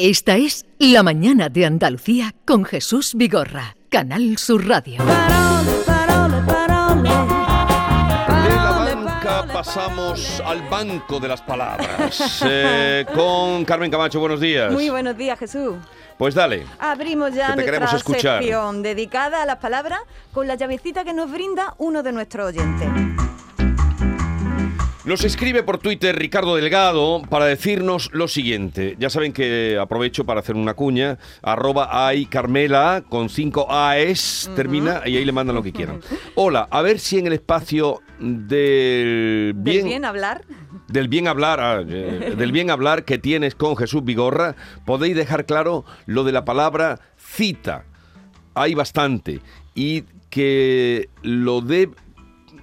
Esta es La Mañana de Andalucía con Jesús Vigorra, Canal Sur Radio. De la banca pasamos al banco de las palabras. Eh, con Carmen Camacho, buenos días. Muy buenos días, Jesús. Pues dale. Abrimos ya Que nuestra escuchar. sección dedicada a las palabras con la llavecita que nos brinda uno de nuestros oyentes. Nos escribe por Twitter Ricardo Delgado para decirnos lo siguiente. Ya saben que aprovecho para hacer una cuña. Arroba ay Carmela con 5 AES termina y ahí le mandan lo que quieran. Hola, a ver si en el espacio del Del bien, bien hablar. del bien hablar, ah, eh, del bien hablar que tienes con Jesús Vigorra, podéis dejar claro lo de la palabra cita. Hay bastante y que lo de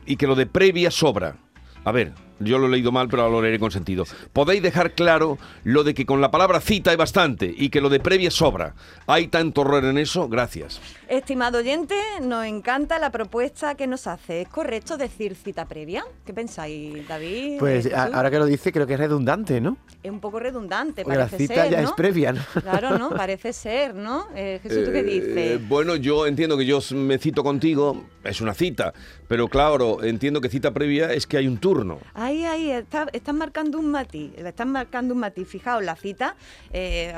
y que lo de previa sobra. A ver, yo lo he leído mal, pero ahora lo leeré con sentido. Podéis dejar claro lo de que con la palabra cita hay bastante y que lo de previa sobra. ¿Hay tanto horror en eso? Gracias. Estimado oyente, nos encanta la propuesta que nos hace. ¿Es correcto decir cita previa? ¿Qué pensáis, David? Pues a- ahora que lo dice, creo que es redundante, ¿no? Es un poco redundante, Porque la parece cita ser, ya ¿no? es previa, ¿no? Claro, ¿no? Parece ser, ¿no? Eh, Jesús, ¿tú qué Eh, dices? bueno, yo entiendo que yo me cito contigo, es una cita, pero claro, entiendo que cita previa es que hay un turno. Ahí, ahí, está, están marcando un matiz, están marcando un matiz. Fijaos, la cita, eh,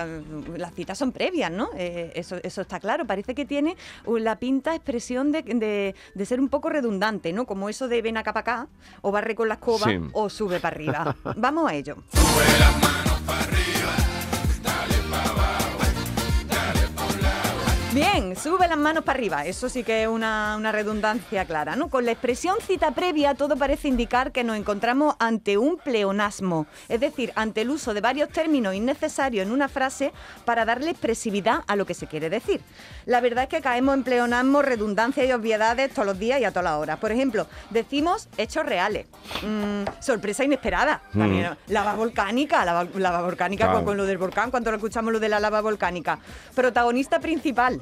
las citas son previas, ¿no? Eh, eso, eso está claro. Parece que tiene la pinta expresión de, de- de ser un poco redundante, ¿no? Como eso de ven acá para acá, o barre con la escoba, Sí. o sube para arriba. Vamos a ello. Bien, sube las manos para arriba. Eso sí que es una, una redundancia clara, ¿no? Con la expresión cita previa, todo parece indicar que nos encontramos ante un pleonasmo, es decir, ante el uso de varios términos innecesarios en una frase para darle expresividad a lo que se quiere decir. La verdad es que caemos en pleonasmo, redundancia y obviedades todos los días y a todas las horas. Por ejemplo, decimos hechos reales, Mm, sorpresa inesperada, también, lava volcánica, lava, lava volcánica Claro. con, con lo del volcán, cuando lo escuchamos lo de la lava volcánica. Protagonista principal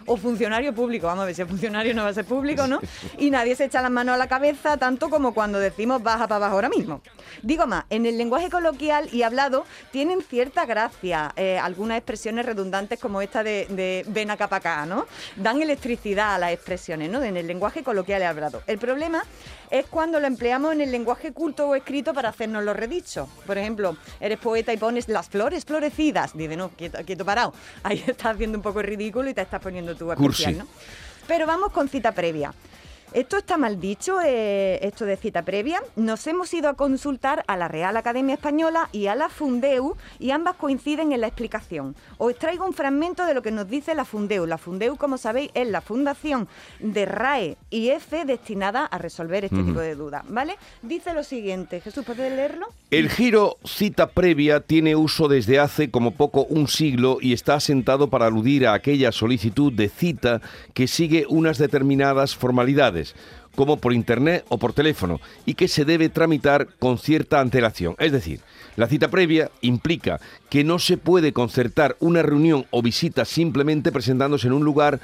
o funcionario público, vamos a ver si el funcionario no va a ser público, ¿no? Y nadie se echa las manos a la cabeza tanto como cuando decimos baja para abajo ahora mismo. Digo más, en el lenguaje coloquial y hablado tienen cierta gracia eh, algunas expresiones redundantes como esta de, ven acá para acá, ¿no? Dan electricidad a las expresiones, ¿no? En el lenguaje coloquial y hablado. El problema es cuando lo empleamos en el lenguaje culto o escrito para hacernos los redichos. Por ejemplo, eres poeta y pones las flores florecidas. Dice, no, quieto, quieto parado. Ahí estás haciendo un poco ridículo y te estás poniendo Cursi. especial, ¿no? Pero vamos con cita previa. Esto está mal dicho, eh, esto de cita previa. Nos hemos ido a consultar a la Real Academia Española y a la Fundeu y ambas coinciden en la explicación. Os traigo un fragmento de lo que nos dice la Fundeu. La Fundeu, como sabéis, es la fundación de RAE y EFE destinada a resolver este tipo de dudas, ¿vale? Dice lo siguiente, Jesús, ¿puedes leerlo? El giro cita previa tiene uso desde hace como poco un siglo y está asentado para aludir a aquella solicitud de cita que sigue unas determinadas formalidades, como por internet o por teléfono, y que se debe tramitar con cierta antelación. Es decir, la cita previa implica que no se puede concertar una reunión o visita simplemente presentándose en un lugar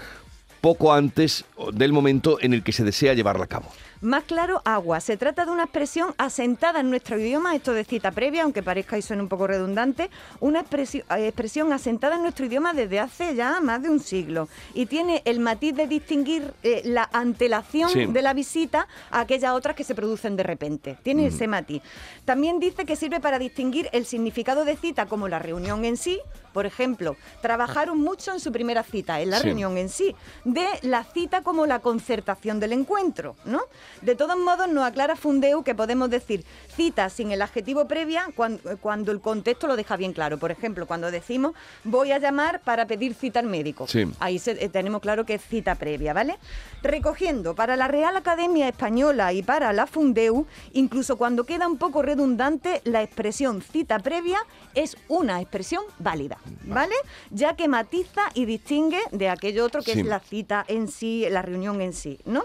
poco antes del momento en el que se desea llevarla a cabo. Más claro, agua. Se trata de una expresión asentada en nuestro idioma, esto de cita previa, aunque parezca y suene un poco redundante, una eh, expresión asentada en nuestro idioma desde hace ya más de un siglo. Y tiene el matiz de distinguir eh, la antelación Sí. de la visita a aquellas otras que se producen de repente. Tiene ese matiz. También dice que sirve para distinguir el significado de cita como la reunión en sí, por ejemplo, trabajaron mucho en su primera cita, en la Sí. reunión en sí, de la cita como la concertación del encuentro, ¿no? De todos modos, nos aclara Fundeu que podemos decir cita sin el adjetivo previa cuan- cuando, el contexto lo deja bien claro. Por ejemplo, cuando decimos voy a llamar para pedir cita al médico. Sí. Ahí se- eh, tenemos claro que es cita previa, ¿vale? Recogiendo, para la Real Academia Española y para la Fundeu, incluso cuando queda un poco redundante, la expresión cita previa es una expresión válida, ¿vale? Ya que matiza y distingue de aquello otro que Sí. es la cita en sí, la reunión en sí, ¿no?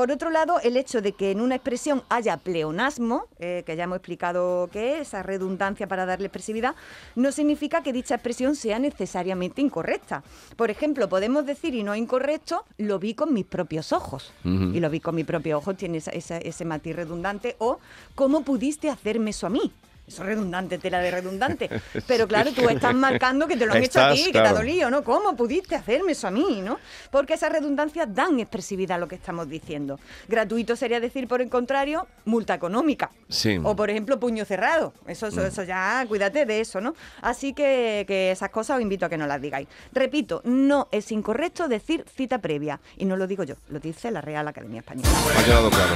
Por otro lado, el hecho de que en una expresión haya pleonasmo, eh, que ya hemos explicado qué es, esa redundancia para darle expresividad, no significa que dicha expresión sea necesariamente incorrecta. Por ejemplo, podemos decir, y no incorrecto, lo vi con mis propios ojos. Y lo vi con mis propios ojos tiene esa- esa- ese matiz redundante. O, ¿cómo pudiste hacerme eso a mí? Eso es redundante, tela de redundante. Pero claro, tú estás marcando que te lo han hecho a ti, que te ha dolido, ¿no? ¿Cómo pudiste hacerme eso a mí, no? Porque esas redundancias dan expresividad a lo que estamos diciendo. Gratuito sería decir, por el contrario, multa económica. Sí. O, por ejemplo, puño cerrado. Eso, eso, eso ya, cuídate de eso, ¿no? Así que, que esas cosas os invito a que no las digáis. Repito, no es incorrecto decir cita previa. Y no lo digo yo, lo dice la Real Academia Española. Ha quedado claro.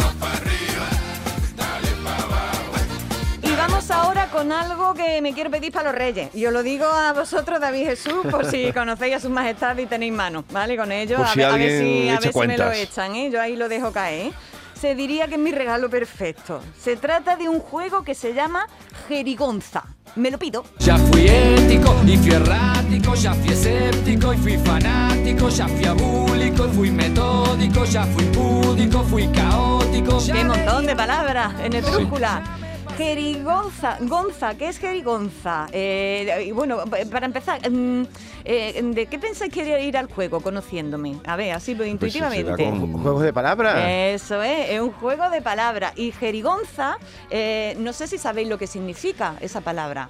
Vamos ahora con algo que me quiero pedir para los reyes. Y os lo digo a vosotros, David Jesús, por si conocéis a sus majestades y tenéis mano, ¿vale? Con ellos, a, si ver, a ver si, a ver si me lo echan, ¿eh? Yo ahí lo dejo caer, ¿eh? Se diría que es mi regalo perfecto. Se trata de un juego que se llama Jerigonza. Me lo pido. Ya fui ético y fui errático, ya fui escéptico y fui fanático, ya fui abúlico y fui metódico, ya fui púdico, fui caótico. ¡Qué montón de palabras en esdrújula! Jerigonza, Gonza, ¿qué es jerigonza? Eh, y bueno, pa- para empezar, mm, eh, ¿de qué pensáis que era ir al juego conociéndome? A ver, así pues, Pues intuitivamente. con- Juegos de palabras. Eso es, es un juego de palabras. Y jerigonza, eh, no sé si sabéis lo que significa esa palabra.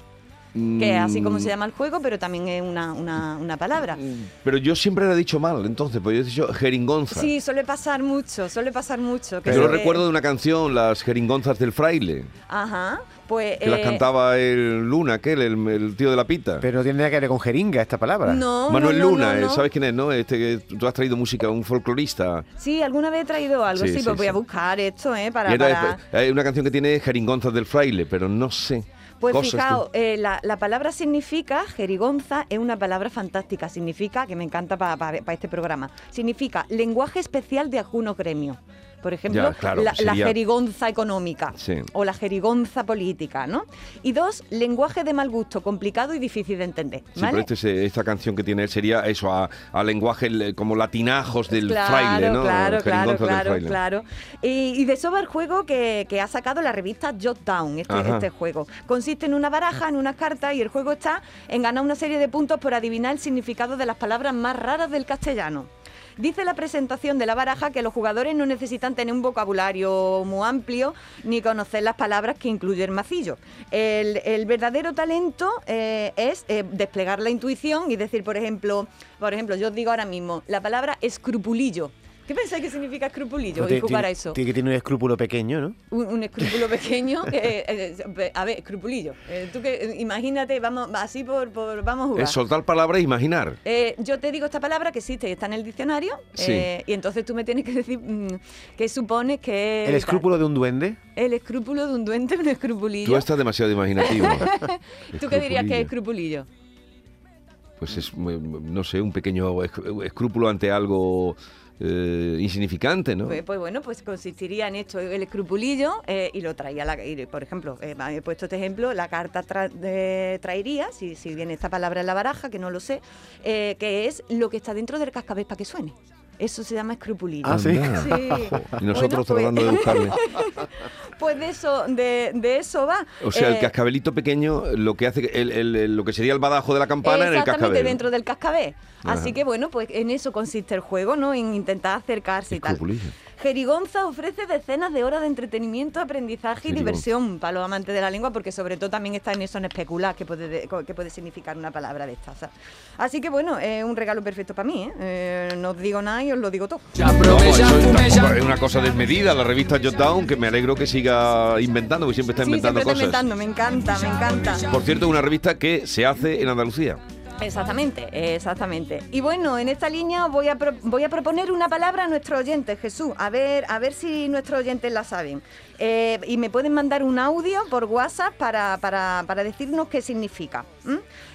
Que es así como Mm. se llama el juego, pero también es una, una, una palabra. Pero yo siempre lo he dicho mal, entonces, pues yo he dicho jeringonza. Sí, suele pasar mucho, suele pasar mucho. que yo lo recuerdo de una canción, las jeringonzas del fraile, Ajá, pues... que las eh, cantaba el Luna, aquel, el, el tío de la pita. Pero no tiene nada que ver con jeringa esta palabra. No, Manuel no, no, Luna, no, eh, no. ¿sabes quién es, no? Este que tú has traído música, un folclorista. Sí, alguna vez he traído algo, Sí, sí, sí, pues voy sí. a buscar esto, ¿eh? Para, Y era- para- Hay una canción que tiene jeringonzas del fraile, pero no sé. Pues Cosas fijaos, eh, la, la palabra significa, jerigonza, es una palabra fantástica, significa, que me encanta para este programa, significa lenguaje especial de algunos gremios. Por ejemplo, Ya, claro, la, jerigonza económica Sí. o la jerigonza política, ¿no? Y dos, lenguaje de mal gusto, complicado y difícil de entender. Sí, pero este esta canción que tiene él sería eso, a, a lenguaje le- como latinajos del claro, fraile, ¿no? Claro, claro, claro, claro. Y, y de eso va el juego que, que ha sacado la revista Jot Down, este, Ajá. este juego. Consiste en una baraja, en unas cartas, y el juego está en ganar una serie de puntos por adivinar el significado de las palabras más raras del castellano. Dice la presentación de la baraja que los jugadores no necesitan tener un vocabulario muy amplio ni conocer las palabras que incluye el macillo. El, verdadero talento eh, es eh, desplegar la intuición y decir, por ejemplo, por ejemplo, yo os digo ahora mismo la palabra escrupulillo. ¿Qué pensáis que significa escrupulillo? A tiene- eso. Tiene que tener un escrúpulo pequeño, ¿no? Un, un escrúpulo pequeño. eh, eh, a ver, escrupulillo. Eh, tú que, eh, imagínate, vamos así por, por- vamos a jugar. Es soltar palabras e imaginar. Eh, yo te digo esta palabra que existe y está en el diccionario. Sí. eh, y entonces tú me tienes que decir mm, qué supones que. El escrúpulo de un duende. El escrúpulo de un duende, un escrupulillo. Tú estás demasiado imaginativo. ¿Tú qué dirías que es Escrupulillo. Pues es, no sé, un pequeño esc- escrúpulo ante algo eh, insignificante, ¿no? Pues, pues bueno, pues consistiría en esto, el escrupulillo, eh, y lo traía, la, y, por ejemplo, eh, he puesto este ejemplo, la carta tra- traería, si, si viene esta palabra en la baraja, que no lo sé, eh, que es lo que está dentro del cascabel para que suene. Eso se llama escrupulillo. Ah, sí. Y nosotros Bueno, tratando de pues- buscarle. Pues de eso, de, de eso va. O sea, el Eh, cascabelito pequeño, lo que hace, el, el- el- lo que sería el badajo de la campana en el Exactamente, cascabel. dentro del cascabel. Así que bueno, pues en eso consiste el juego, ¿no? En intentar acercarse y tal. Jerigonza ofrece decenas de horas de entretenimiento, aprendizaje y Jerigonza. diversión para los amantes de la lengua, porque sobre todo también está en eso en especular qué puede, qué puede significar una palabra de estas. Así que bueno, es un regalo perfecto para mí, ¿eh? Eh, No os digo nada y os lo digo todo. No, eso es una cosa desmedida, la revista Jotdown, que me alegro que siga inventando, porque siempre está Sí, inventando siempre está cosas. inventando, me encanta, me encanta. Por cierto, una revista que se hace en Andalucía. Exactamente, exactamente. Y bueno, en esta línea voy a, pro- voy a proponer una palabra a nuestros oyentes, Jesús, a ver, a ver si nuestros oyentes la saben. Eh, y me pueden mandar un audio por WhatsApp para, para- para decirnos qué significa.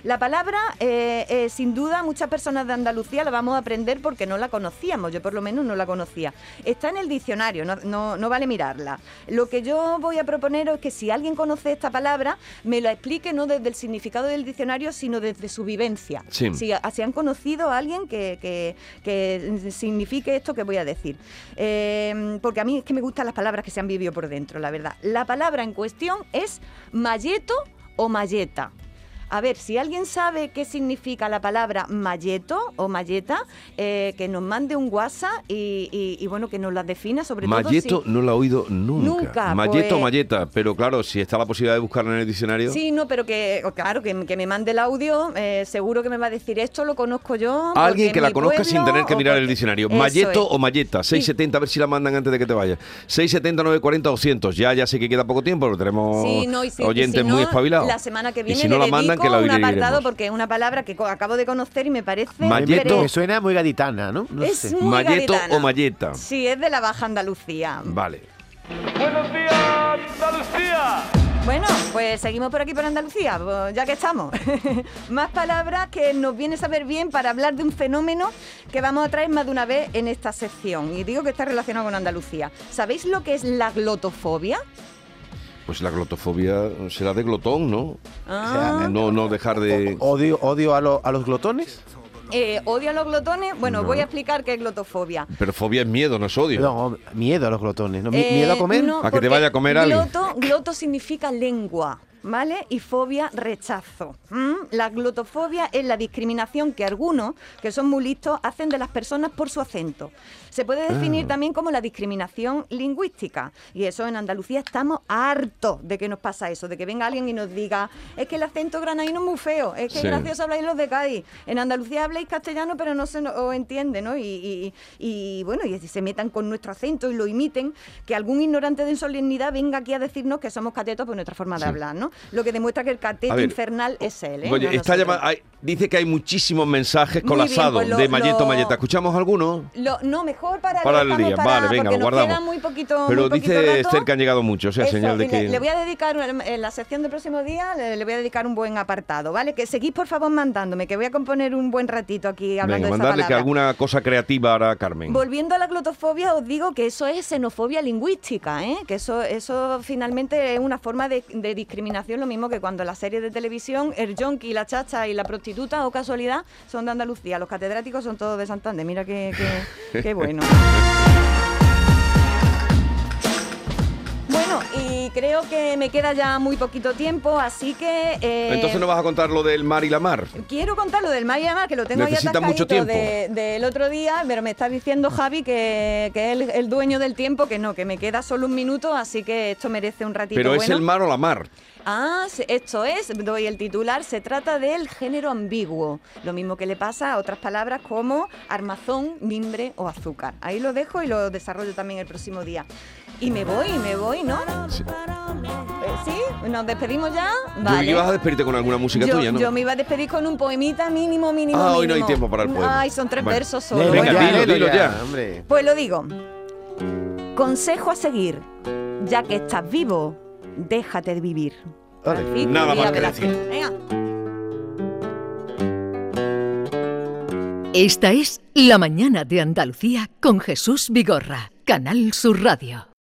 La palabra, eh, eh, sin duda, muchas personas de Andalucía la vamos a aprender porque no la conocíamos, yo por lo menos no la conocía. Está en el diccionario, no, no- no vale mirarla. Lo que yo voy a proponer es que si alguien conoce esta palabra, me la explique no desde el significado del diccionario, sino desde su vivencia. Sí. Si, a- si han conocido a alguien que, que- que signifique esto que voy a decir. Eh, porque a mí es que me gustan las palabras que se han vivido por dentro, la verdad. La palabra en cuestión es malleto o malleta. A ver, si alguien sabe qué significa la palabra malleto o malleta, eh, que nos mande un WhatsApp y, y- y, bueno, que nos la defina sobre Malleto todo. si- no lo he oído nunca. Nunca, Malleto o pues- malleta, pero claro, si está la posibilidad de buscarlo en el diccionario. Sí, no, pero que, claro, que, que me mande el audio, eh, seguro que me va a decir esto, lo conozco yo. Alguien en que la conozca sin tener que mirar el diccionario. Malleto o malleta. 670, a ver si la mandan antes de que te vayas. 670, 940, 200. Ya, ya sé que queda poco tiempo, pero tenemos Sí, no, y si- y oyentes si no, muy espabilados. La semana que Y viene si no la mandan, que la un apartado porque es una palabra que acabo de conocer y me parece Malleto. Me suena muy gaditana, ¿no? No es sé. muy Malleto gaditana. o malleta. Sí, es de la Baja Andalucía. Vale. Buenos días, Andalucía. Bueno, pues seguimos por aquí por Andalucía, pues, ya que estamos. más palabras que nos viene a saber bien para hablar de un fenómeno que vamos a traer más de una vez en esta sección. Y digo que está relacionado con Andalucía. ¿Sabéis lo que es la glotofobia? Pues la glotofobia será de glotón, ¿no? Ah. No, no dejar de. Odio, odio a, lo- a los glotones. Eh, ¿Odio a los glotones? Bueno, No. voy a explicar qué es glotofobia. Pero fobia es miedo, no es odio. No, miedo a los glotones. ¿no? Eh, ¿Miedo a comer? no, A que te vaya a comer gloto, gloto significa lengua. ¿Vale? Y fobia, rechazo. La glotofobia es la discriminación que algunos, que son muy listos, hacen de las personas por su acento. Se puede definir Ah. también como la discriminación lingüística. Y eso en Andalucía estamos hartos de que nos pasa eso, de que venga alguien y nos diga, es que el acento granadino es muy feo, es que Sí. gracioso habláis los de Cádiz. En Andalucía habláis castellano, pero no se os entiende, ¿no? Y, y- y, bueno, y se metan con nuestro acento y lo imiten, que algún ignorante de insolemnidad venga aquí a decirnos que somos catetos por nuestra forma de Sí. hablar, ¿no? Lo que demuestra que el ver, infernal es él, ¿eh? Oye, no está nosotros. llama- hay- dice que hay muchísimos mensajes colapsados pues de Malleto lo- Malleta. ¿Escuchamos algunos? Lo- no, mejor para, Para el día, para- vale, venga, lo guardamos. queda muy poquito, Pero muy poquito dice. Esther que han llegado muchos, o sea, Eso, señal de que. le voy a dedicar en, la sección del próximo día, le, le voy a dedicar un buen apartado, ¿vale? Que seguís por favor mandándome, que voy a componer un buen ratito aquí hablando Venga, de esa mandarle que palabra. alguna cosa creativa hará Carmen. Volviendo a la glotofobia, os digo que eso es xenofobia lingüística, ¿eh? que eso, eso finalmente es una forma de, de discriminación, lo mismo que cuando en la serie de televisión el yonki, la chacha y la prostituta, o casualidad, son de Andalucía. Los catedráticos son todos de Santander. Mira qué- qué bueno. y creo que me queda ya muy poquito tiempo, así que... eh, Entonces no vas a contar lo del mar y la mar. Quiero contar lo del mar y la mar, que lo tengo ahí Necesita mucho atascadito tiempo. de- del otro día, pero me está diciendo Javi que, que es el, el dueño del tiempo, que no, que me queda solo un minuto, así que esto merece un ratito Pero es bueno. el mar o la mar. Ah, esto es, doy el titular, se trata del género ambiguo, lo mismo que le pasa a otras palabras como armazón, mimbre o azúcar. Ahí lo dejo y lo desarrollo también el próximo día. Y me voy, me voy, ¿no? Sí. Eh, ¿Sí? ¿Nos despedimos ya? Yo Vale. ibas a despedirte con alguna música yo, tuya, ¿no? yo me iba a despedir con un poemita mínimo, mínimo, Ah, hoy no hay tiempo para el poema. Ay, son tres versos solo. Venga, ya, dilo, dilo ya, ya. hombre. Pues lo digo. Consejo a seguir. Ya que estás vivo, déjate de vivir. Francisco Nada más que decir. Venga. Esta es La mañana de Andalucía con Jesús Vigorra, Canal Sur Radio.